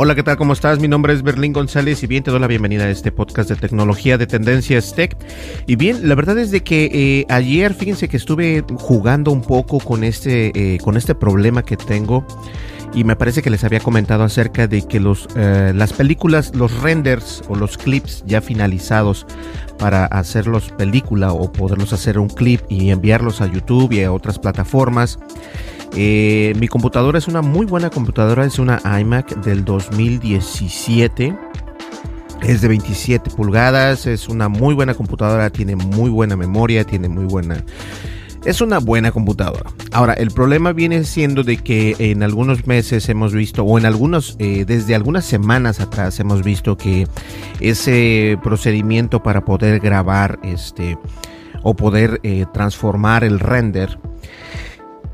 Hola, ¿qué tal? ¿Cómo estás? Mi nombre es Berlín González y bien te doy la bienvenida a este podcast de tecnología de Tendencias Tech. Y bien, la verdad es de que eh, ayer, fíjense que estuve jugando un poco con este, eh, con este problema que tengo y me parece que les había comentado acerca de que los, eh, las películas, los renders o los clips ya finalizados para hacerlos película o poderlos hacer un clip y enviarlos a YouTube y a otras plataformas. Eh, mi computadora es una muy buena computadora, es una iMac del 2017. Es de 27 pulgadas, es una muy buena computadora, tiene muy buena memoria, tiene muy buena... Es una buena computadora. Ahora, el problema viene siendo de que en algunos meses hemos visto, o en algunos, eh, desde algunas semanas atrás hemos visto que ese procedimiento para poder grabar este o poder eh, transformar el render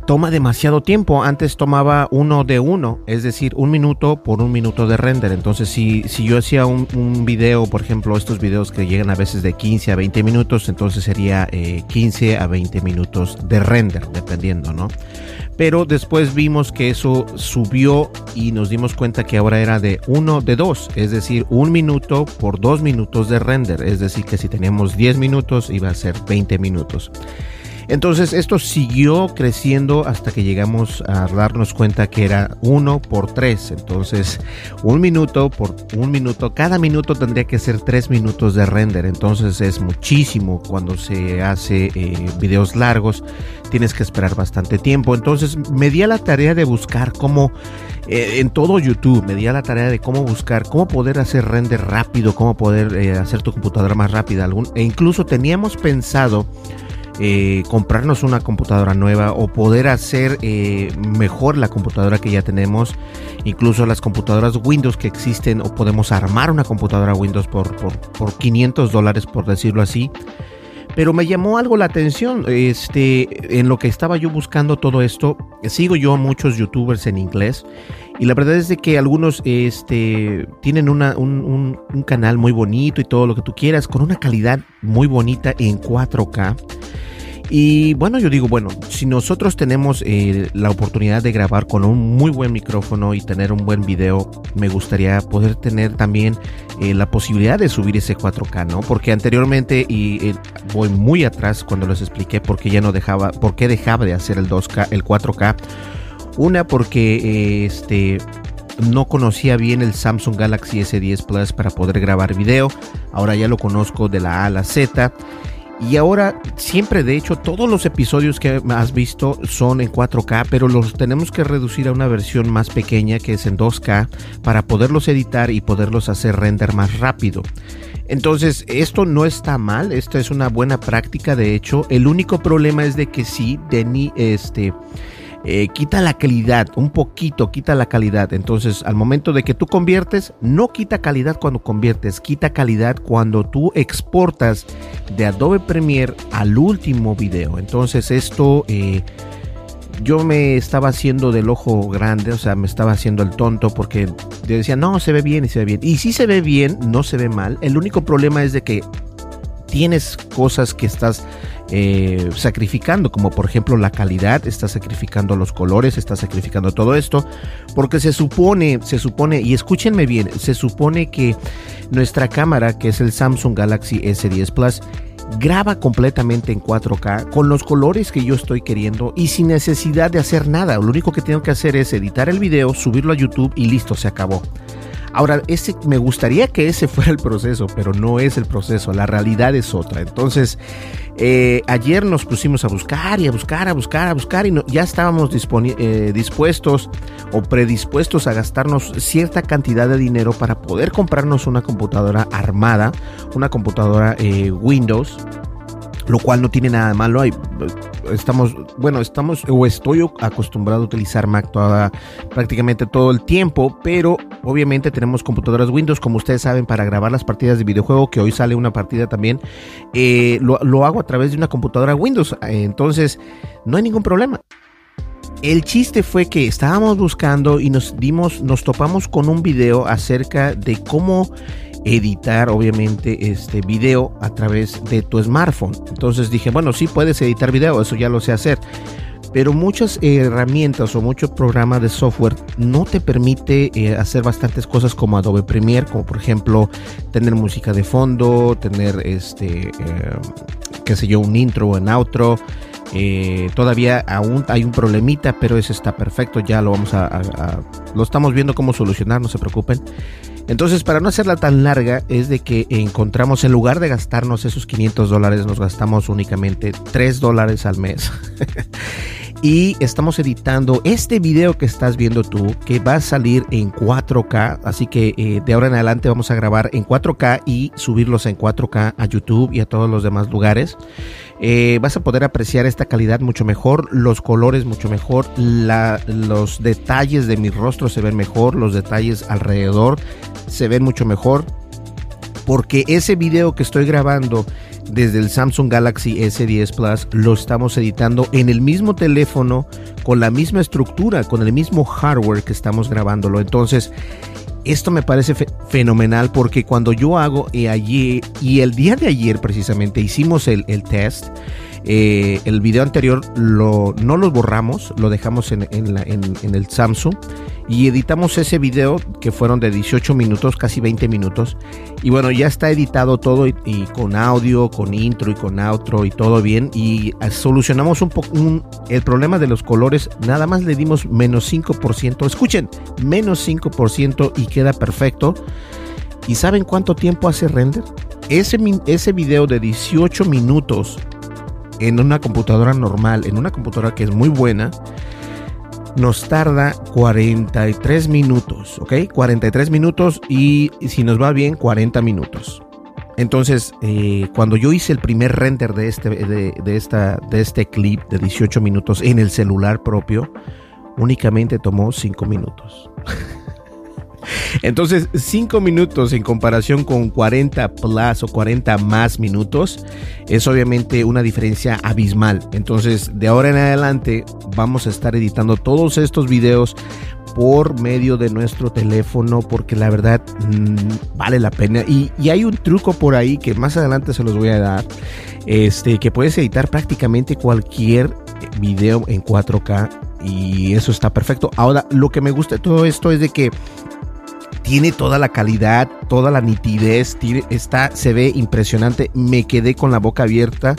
toma demasiado tiempo. Antes tomaba uno de uno, es decir, un minuto por un minuto de render. Entonces, si, si yo hacía un, un video, por ejemplo, estos videos que llegan a veces de 15 a 20 minutos, entonces sería eh, 15 a 20 minutos de render, dependiendo, ¿no? Pero después vimos que eso subió y nos dimos cuenta que ahora era de uno de dos, es decir, un minuto por dos minutos de render. Es decir, que si teníamos 10 minutos iba a ser 20 minutos. Entonces esto siguió creciendo hasta que llegamos a darnos cuenta que era uno por tres. Entonces un minuto por un minuto, cada minuto tendría que ser tres minutos de render. Entonces es muchísimo cuando se hace eh, videos largos. Tienes que esperar bastante tiempo. Entonces me di a la tarea de buscar cómo eh, en todo YouTube me di a la tarea de cómo buscar, cómo poder hacer render rápido, cómo poder eh, hacer tu computadora más rápida. Algún, e incluso teníamos pensado eh, comprarnos una computadora nueva o poder hacer eh, mejor la computadora que ya tenemos. Incluso las computadoras Windows que existen o podemos armar una computadora Windows por, por, por 500 dólares por decirlo así. Pero me llamó algo la atención, este, en lo que estaba yo buscando todo esto, sigo yo a muchos youtubers en inglés y la verdad es de que algunos este, tienen una, un, canal muy bonito y todo lo que tú quieras, con una calidad muy bonita en 4K. Y bueno, yo digo, bueno, si nosotros tenemos eh, la oportunidad de grabar con un muy buen micrófono y tener un buen video, me gustaría poder tener también eh, la posibilidad de subir ese 4K, ¿no? Porque anteriormente, y eh, voy muy atrás cuando les expliqué por qué ya no dejaba, por qué dejaba de hacer el 2K, el 4K. Una, porque este no conocía bien el Samsung Galaxy S10 Plus para poder grabar video. Ahora ya lo conozco de la A a la Z. Y ahora, siempre de hecho, todos los episodios que has visto son en 4K, pero los tenemos que reducir a una versión más pequeña que es en 2K para poderlos editar y poderlos hacer render más rápido. Entonces, esto no está mal, esta es una buena práctica, de hecho. El único problema es de que sí, Denny, este eh, quita la calidad, un poquito quita la calidad. Entonces, al momento de que tú conviertes, no quita calidad cuando conviertes, quita calidad cuando tú exportas de Adobe Premiere al último video. Entonces, esto eh, yo me estaba haciendo del ojo grande, o sea, me estaba haciendo el tonto porque decía, no, se ve bien y se ve bien. Y si se ve bien, no se ve mal. El único problema es de que tienes cosas que estás eh, sacrificando, como por ejemplo la calidad, estás sacrificando los colores, estás sacrificando todo esto, porque se supone, se supone, y escúchenme bien, se supone que nuestra cámara, que es el Samsung Galaxy S10 Plus, graba completamente en 4K con los colores que yo estoy queriendo y sin necesidad de hacer nada. Lo único que tengo que hacer es editar el video, subirlo a YouTube y listo, se acabó. Ahora, ese, me gustaría que ese fuera el proceso, pero no es el proceso, la realidad es otra. Entonces, eh, ayer nos pusimos a buscar y a buscar, a buscar, a buscar y ya estábamos eh, dispuestos o predispuestos a gastarnos cierta cantidad de dinero para poder comprarnos una computadora armada, una computadora eh, Windows lo cual no tiene nada de malo. Estamos, bueno, estamos o estoy acostumbrado a utilizar Mac prácticamente todo el tiempo, pero obviamente tenemos computadoras Windows, como ustedes saben, para grabar las partidas de videojuego, que hoy sale una partida también, eh, lo, lo hago a través de una computadora Windows, entonces no hay ningún problema. El chiste fue que estábamos buscando y nos dimos, nos topamos con un video acerca de cómo editar obviamente este video a través de tu smartphone. Entonces dije, bueno, sí puedes editar video, eso ya lo sé hacer. Pero muchas herramientas o muchos programas de software no te permite eh, hacer bastantes cosas como Adobe Premiere, como por ejemplo tener música de fondo, tener este, eh, qué sé yo, un intro o un outro. Eh, todavía aún hay un problemita, pero eso está perfecto. Ya lo vamos a, lo estamos viendo cómo solucionar, no se preocupen. Entonces, para no hacerla tan larga, es de que encontramos, en lugar de gastarnos esos 500 dólares, nos gastamos únicamente 3 dólares al mes. y estamos editando este video que estás viendo tú, que va a salir en 4K. Así que eh, de ahora en adelante vamos a grabar en 4K y subirlos en 4K a YouTube y a todos los demás lugares. Eh, vas a poder apreciar esta calidad mucho mejor, los colores mucho mejor, los detalles de mi rostro se ven mejor, los detalles alrededor se ven mucho mejor. Porque ese video que estoy grabando desde el Samsung Galaxy S10 Plus lo estamos editando en el mismo teléfono, con la misma estructura, con el mismo hardware que estamos grabándolo. Entonces, esto me parece fenomenal porque cuando yo hago y ayer y el día de ayer precisamente hicimos el test eh, el video anterior no lo borramos, lo dejamos en, el Samsung y editamos ese video que fueron de 18 minutos, casi 20 minutos. Y bueno, ya está editado todo y, con audio, con intro y con outro y todo bien. Y solucionamos un poco el problema de los colores. Nada más le dimos menos 5%. Escuchen, menos 5% y queda perfecto. ¿Y saben cuánto tiempo hace render? Ese video de 18 minutos en una computadora normal, en una computadora que es muy buena, nos tarda 43 minutos, ¿ok? 43 minutos y, si nos va bien, 40 minutos. Entonces, eh, cuando yo hice el primer render de este, de, esta, de este clip de 18 minutos en el celular propio, únicamente tomó 5 minutos. Entonces, 5 minutos en comparación con 40 plus o 40 más minutos es obviamente una diferencia abismal. Entonces, de ahora en adelante vamos a estar editando todos estos videos por medio de nuestro teléfono porque la verdad mm, vale la pena y, hay un truco por ahí que más adelante se los voy a dar este que puedes editar prácticamente cualquier video en 4K y eso está perfecto ahora lo que me gusta de todo esto es de que tiene toda la calidad, toda la nitidez, está, se ve impresionante. Me quedé con la boca abierta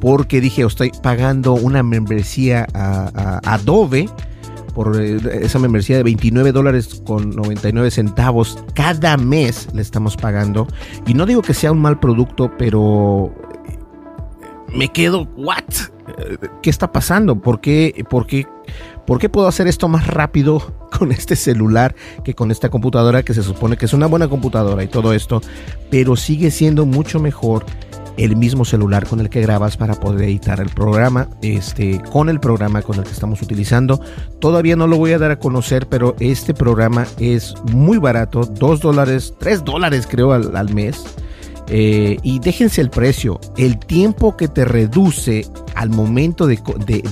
porque dije, estoy pagando una membresía a, Adobe por eh, esa membresía de 29 dólares con 99 centavos cada mes le estamos pagando. Y no digo que sea un mal producto, pero me quedo, ¿what? ¿Qué está pasando? ¿Por qué? ¿Por qué? ¿Por qué puedo hacer esto más rápido con este celular que con esta computadora que se supone que es una buena computadora y todo esto? Pero sigue siendo mucho mejor el mismo celular con el que grabas para poder editar el programa, este, con el programa con el que estamos utilizando. Todavía no lo voy a dar a conocer, pero este programa es muy barato, 2 dólares, 3 dólares creo al, mes. Eh, y déjense el precio, el tiempo que te reduce al momento de,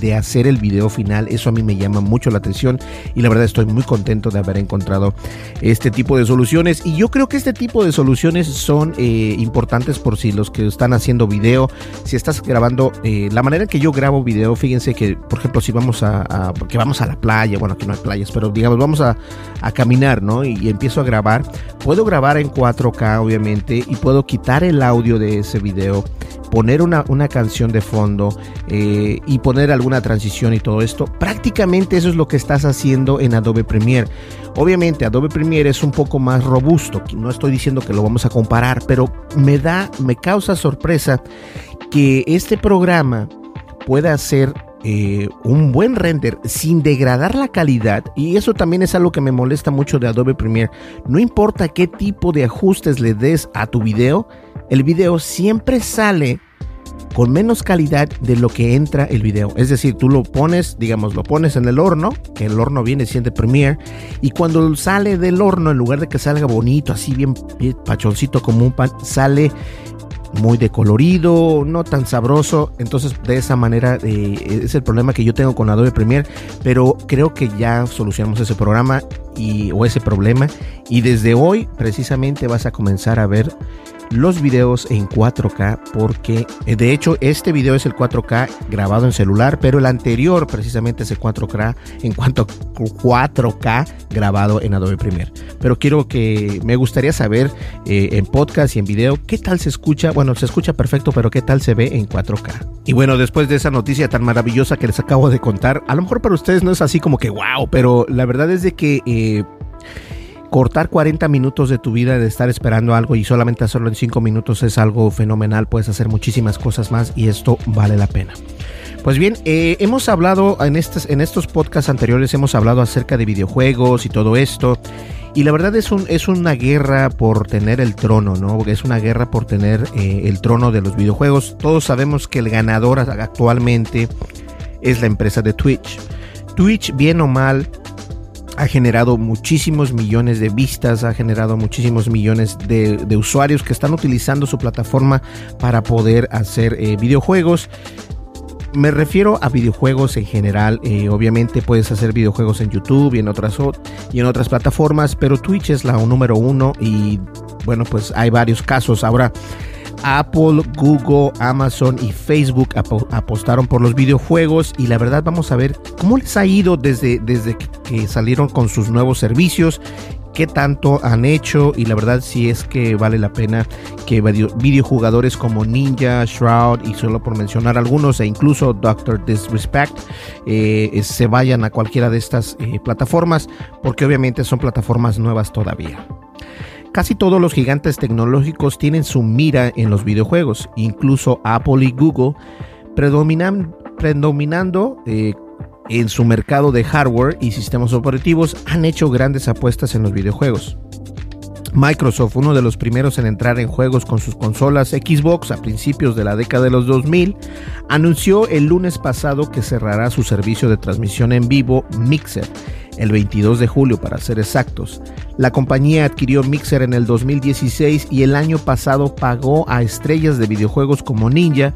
de, hacer el video final. Eso a mí me llama mucho la atención y la verdad estoy muy contento de haber encontrado este tipo de soluciones. Y yo creo que este tipo de soluciones son eh, importantes por si los que están haciendo video, si estás grabando, eh, la manera en que yo grabo video, fíjense que, por ejemplo, si vamos a, porque vamos a la playa, bueno, aquí no hay playas, pero digamos, vamos a, a caminar, ¿no? Y, y empiezo a grabar, puedo grabar en 4K, obviamente, y puedo quitar el audio de ese video poner una, una canción de fondo eh, y poner alguna transición y todo esto. Prácticamente eso es lo que estás haciendo en Adobe Premiere. Obviamente Adobe Premiere es un poco más robusto, no estoy diciendo que lo vamos a comparar, pero me da, me causa sorpresa que este programa pueda hacer eh, un buen render sin degradar la calidad y eso también es algo que me molesta mucho de Adobe Premiere no importa qué tipo de ajustes le des a tu video el video siempre sale con menos calidad de lo que entra el video. Es decir, tú lo pones, digamos, lo pones en el horno, el horno viene siendo Premiere, y cuando sale del horno, en lugar de que salga bonito, así bien, pachoncito como un pan, sale muy decolorido, no tan sabroso. Entonces, de esa manera eh, es el problema que yo tengo con Adobe Premiere, pero creo que ya solucionamos ese programa y, o ese problema. Y desde hoy, precisamente, vas a comenzar a ver los videos en 4K porque eh, de hecho este video es el 4K grabado en celular, pero el anterior precisamente es el 4K en cuanto a 4K grabado en Adobe Premiere. Pero quiero que me gustaría saber eh, en podcast y en video qué tal se escucha. Bueno, se escucha perfecto, pero qué tal se ve en 4K. Y bueno, después de esa noticia tan maravillosa que les acabo de contar, a lo mejor para ustedes no es así como que wow, pero la verdad es de que eh, cortar 40 minutos de tu vida de estar esperando algo y solamente hacerlo en 5 minutos es algo fenomenal. Puedes hacer muchísimas cosas más y esto vale la pena. Pues bien, eh, hemos hablado en, estos, en estos podcasts anteriores, hemos hablado acerca de videojuegos y todo esto. Y la verdad es, un, es una guerra por tener el trono, ¿no? Es una guerra por tener eh, el trono de los videojuegos. Todos sabemos que el ganador actualmente es la empresa de Twitch. Twitch, bien o mal, ha generado muchísimos millones de vistas, ha generado muchísimos millones de, usuarios que están utilizando su plataforma para poder hacer eh, videojuegos. Me refiero a videojuegos en general. Eh, obviamente puedes hacer videojuegos en YouTube y en otras y en otras plataformas, pero Twitch es la número uno y bueno pues hay varios casos. Ahora Apple, Google, Amazon y Facebook apostaron por los videojuegos y la verdad vamos a ver cómo les ha ido desde, desde que salieron con sus nuevos servicios, qué tanto han hecho y la verdad si es que vale la pena que videojugadores como Ninja, Shroud y solo por mencionar algunos e incluso Doctor Disrespect eh, se vayan a cualquiera de estas eh, plataformas porque obviamente son plataformas nuevas todavía. Casi todos los gigantes tecnológicos tienen su mira en los videojuegos, incluso Apple y Google, predominando eh, en su mercado de hardware y sistemas operativos, han hecho grandes apuestas en los videojuegos. Microsoft, uno de los primeros en entrar en juegos con sus consolas Xbox a principios de la década de los 2000, anunció el lunes pasado que cerrará su servicio de transmisión en vivo Mixer el 22 de julio para ser exactos. La compañía adquirió Mixer en el 2016 y el año pasado pagó a estrellas de videojuegos como Ninja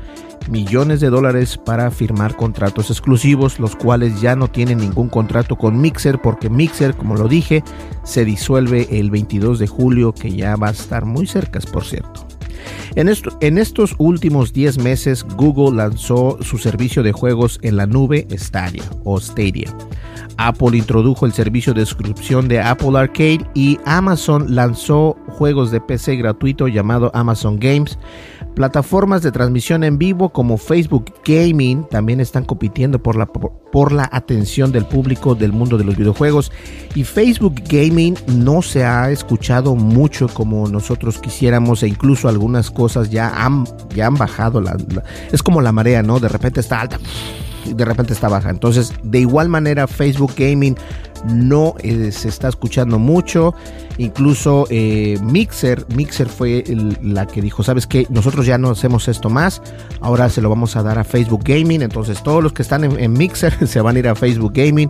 millones de dólares para firmar contratos exclusivos, los cuales ya no tienen ningún contrato con Mixer porque Mixer, como lo dije, se disuelve el 22 de julio, que ya va a estar muy cerca, por cierto. En, estos últimos 10 meses, Google lanzó su servicio de juegos en la nube Stadia o Stadia. Apple introdujo el servicio de suscripción de Apple Arcade y Amazon lanzó juegos de PC gratuito llamado Amazon Games. Plataformas de transmisión en vivo como Facebook Gaming también están compitiendo por la, por la atención del público del mundo de los videojuegos. Y Facebook Gaming no se ha escuchado mucho como nosotros quisiéramos e incluso algunas cosas ya han, ya han bajado. es como la marea, ¿no? De repente está alta de repente está baja. Entonces, de igual manera, Facebook Gaming no eh, se está escuchando mucho. Incluso eh, Mixer, Mixer fue la que dijo, sabes que nosotros ya no hacemos esto más, ahora se lo vamos a dar a Facebook Gaming, entonces todos los que están en Mixer se van a ir a Facebook Gaming.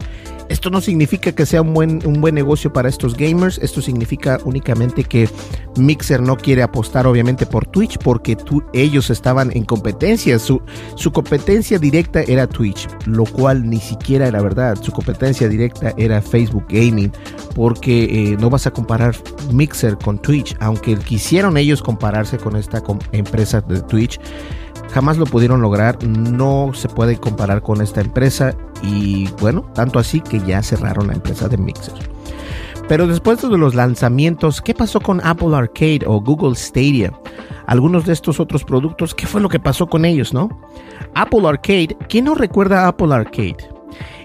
Esto no significa que sea un buen, un buen negocio para estos gamers, esto significa únicamente que Mixer no quiere apostar obviamente por Twitch porque ellos estaban en competencia, su, su competencia directa era Twitch, lo cual ni siquiera era verdad, su competencia directa era Facebook Gaming porque eh, no vas a comparar Mixer con Twitch, aunque quisieron ellos compararse con esta empresa de Twitch jamás lo pudieron lograr, no se puede comparar con esta empresa y bueno, tanto así que ya cerraron la empresa de Mixer. Pero después de los lanzamientos, ¿qué pasó con Apple Arcade o Google Stadia? Algunos de estos otros productos, ¿qué fue lo que pasó con ellos, no? Apple Arcade, ¿quién no recuerda Apple Arcade?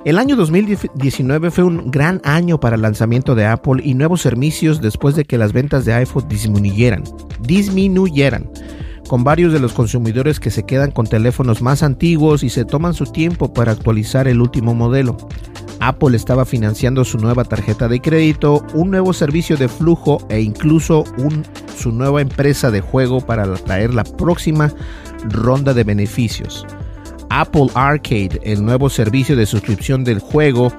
El año 2019 fue un gran año para el lanzamiento de Apple y nuevos servicios después de que las ventas de iPhone disminuyeran. Disminuyeran con varios de los consumidores que se quedan con teléfonos más antiguos y se toman su tiempo para actualizar el último modelo. Apple estaba financiando su nueva tarjeta de crédito, un nuevo servicio de flujo e incluso su nueva empresa de juego para traer la próxima ronda de beneficios. Apple Arcade, el nuevo servicio de suscripción del juego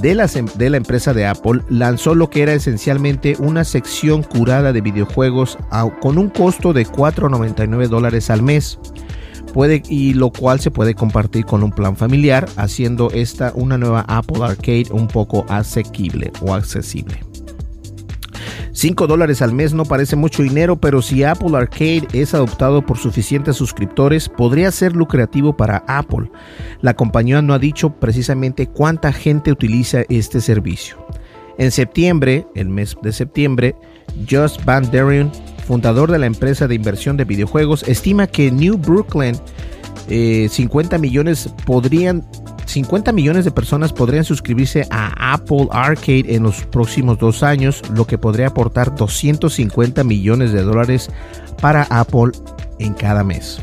de la, de la, empresa de Apple, lanzó lo que era esencialmente una sección curada de videojuegos con un costo de 4.99 dólares al mes. Puede, y lo cual se puede compartir con un plan familiar, haciendo esta una nueva Apple Arcade un poco asequible o accesible. 5 dólares al mes no parece mucho dinero, pero si Apple Arcade es adoptado por suficientes suscriptores, podría ser lucrativo para Apple. La compañía no ha dicho precisamente cuánta gente utiliza este servicio. En septiembre, el mes de septiembre, Just Van Derion, fundador de la empresa de inversión de videojuegos, estima que New Brooklyn 50 eh, millones podrían 50 millones de personas podrían suscribirse a Apple Arcade en los próximos dos años, lo que podría aportar 250 millones de dólares para Apple en cada mes.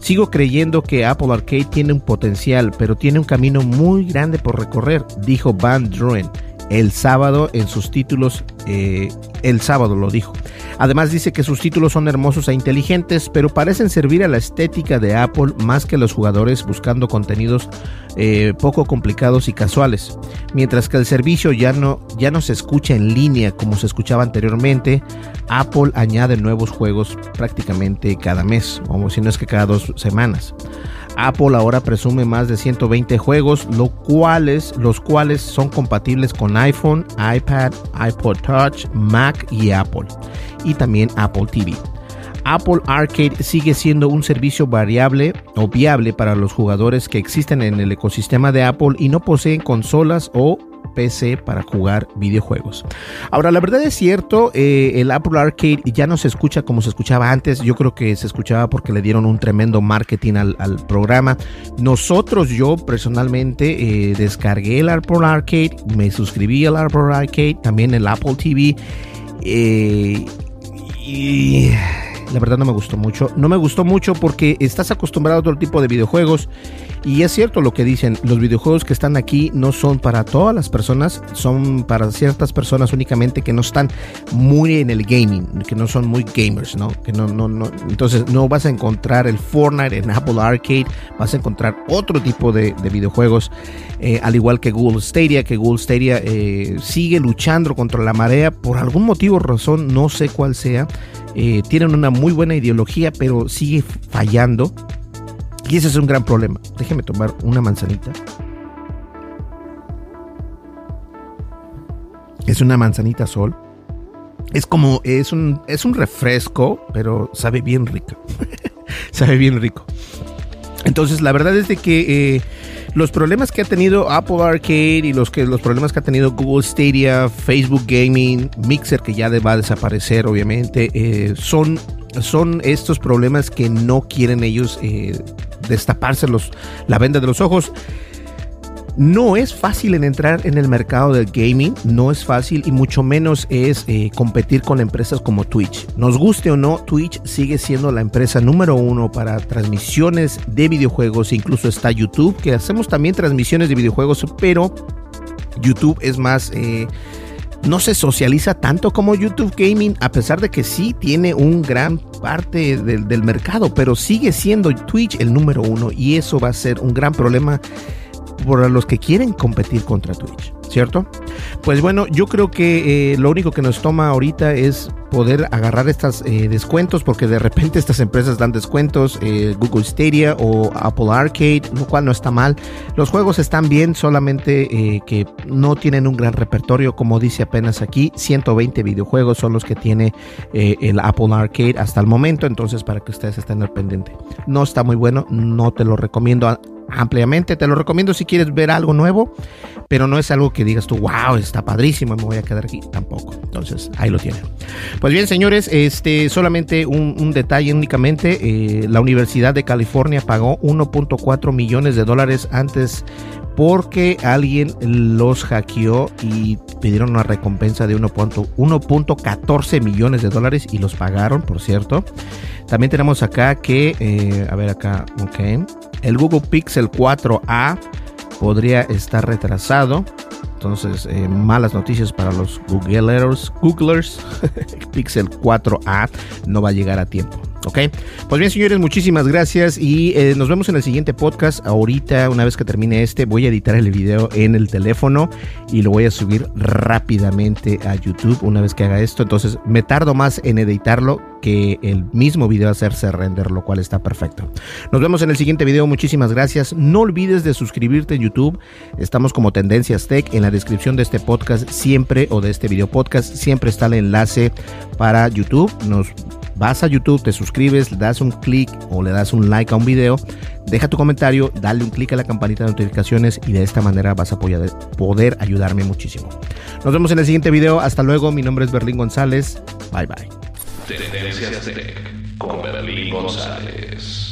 Sigo creyendo que Apple Arcade tiene un potencial, pero tiene un camino muy grande por recorrer, dijo Van Druen el sábado en sus títulos, eh, el sábado lo dijo. Además dice que sus títulos son hermosos e inteligentes, pero parecen servir a la estética de Apple más que a los jugadores buscando contenidos eh, poco complicados y casuales. Mientras que el servicio ya no, ya no se escucha en línea como se escuchaba anteriormente, Apple añade nuevos juegos prácticamente cada mes, o si no es que cada dos semanas. Apple ahora presume más de 120 juegos, cuales, los cuales son compatibles con iPhone, iPad, iPod Touch, Mac y Apple. Y también Apple TV. Apple Arcade sigue siendo un servicio variable o viable para los jugadores que existen en el ecosistema de Apple y no poseen consolas o PC para jugar videojuegos. Ahora, la verdad es cierto, eh, el Apple Arcade ya no se escucha como se escuchaba antes. Yo creo que se escuchaba porque le dieron un tremendo marketing al, programa. Nosotros, yo personalmente, eh, descargué el Apple Arcade, me suscribí al Apple Arcade, también el Apple TV. Eh, y la verdad no me gustó mucho. No me gustó mucho porque estás acostumbrado a otro tipo de videojuegos y es cierto lo que dicen, los videojuegos que están aquí no son para todas las personas, son para ciertas personas únicamente que no están muy en el gaming, que no son muy gamers, ¿no? Que no, no, no. Entonces no vas a encontrar el Fortnite en Apple Arcade, vas a encontrar otro tipo de, videojuegos, eh, al igual que Google Stadia, que Google Stadia eh, sigue luchando contra la marea por algún motivo, razón, no sé cuál sea. Eh, tienen una muy buena ideología, pero sigue fallando. Y ese es un gran problema. Déjeme tomar una manzanita. Es una manzanita sol. Es como, es un, es un refresco, pero sabe bien rico. sabe bien rico. Entonces, la verdad es de que eh, los problemas que ha tenido Apple Arcade y los, que, los problemas que ha tenido Google Stadia, Facebook Gaming, Mixer, que ya va a desaparecer, obviamente, eh, son, son estos problemas que no quieren ellos eh, destaparse la venda de los ojos. No es fácil en entrar en el mercado del gaming, no es fácil y mucho menos es eh, competir con empresas como Twitch. Nos guste o no, Twitch sigue siendo la empresa número uno para transmisiones de videojuegos, incluso está YouTube, que hacemos también transmisiones de videojuegos, pero YouTube es más... Eh, no se socializa tanto como YouTube Gaming, a pesar de que sí tiene un gran parte del, del mercado, pero sigue siendo Twitch el número uno y eso va a ser un gran problema por los que quieren competir contra Twitch, ¿cierto? Pues bueno, yo creo que eh, lo único que nos toma ahorita es poder agarrar estos eh, descuentos, porque de repente estas empresas dan descuentos, eh, Google Stadia o Apple Arcade, lo cual no está mal. Los juegos están bien, solamente que no tienen un gran repertorio, como dice apenas aquí, 120 videojuegos son los que tiene el Apple Arcade hasta el momento, entonces para que ustedes estén al pendiente. No está muy bueno, no te lo recomiendo ampliamente. Te lo recomiendo si quieres ver algo nuevo, pero no es algo que digas tú, wow, está padrísimo, me voy a quedar aquí. Tampoco. Entonces, ahí lo tienen. Pues bien, señores, este, solamente un, detalle únicamente. Eh, la Universidad de California pagó 1.4 millones de dólares antes porque alguien los hackeó y pidieron una recompensa de 1.14 millones de dólares y los pagaron, por cierto. También tenemos acá que, eh, a ver acá, ok, el Google Pixel 4a podría estar retrasado. Entonces, eh, malas noticias para los Googlers. Googlers. Pixel 4a no va a llegar a tiempo. ¿Ok? Pues bien, señores, muchísimas gracias y eh, nos vemos en el siguiente podcast. Ahorita, una vez que termine este, voy a editar el video en el teléfono y lo voy a subir rápidamente a YouTube una vez que haga esto. Entonces, me tardo más en editarlo que el mismo video hacerse render, lo cual está perfecto. Nos vemos en el siguiente video. Muchísimas gracias. No olvides de suscribirte en YouTube. Estamos como Tendencias Tech. En la descripción de este podcast siempre o de este video podcast siempre está el enlace para YouTube. Nos vas a YouTube, te suscribes, le das un clic o le das un like a un video, deja tu comentario, dale un clic a la campanita de notificaciones y de esta manera vas a poder, poder ayudarme muchísimo. Nos vemos en el siguiente video. Hasta luego. Mi nombre es Berlín González. Bye bye. Tendencias Tech con Berlín González.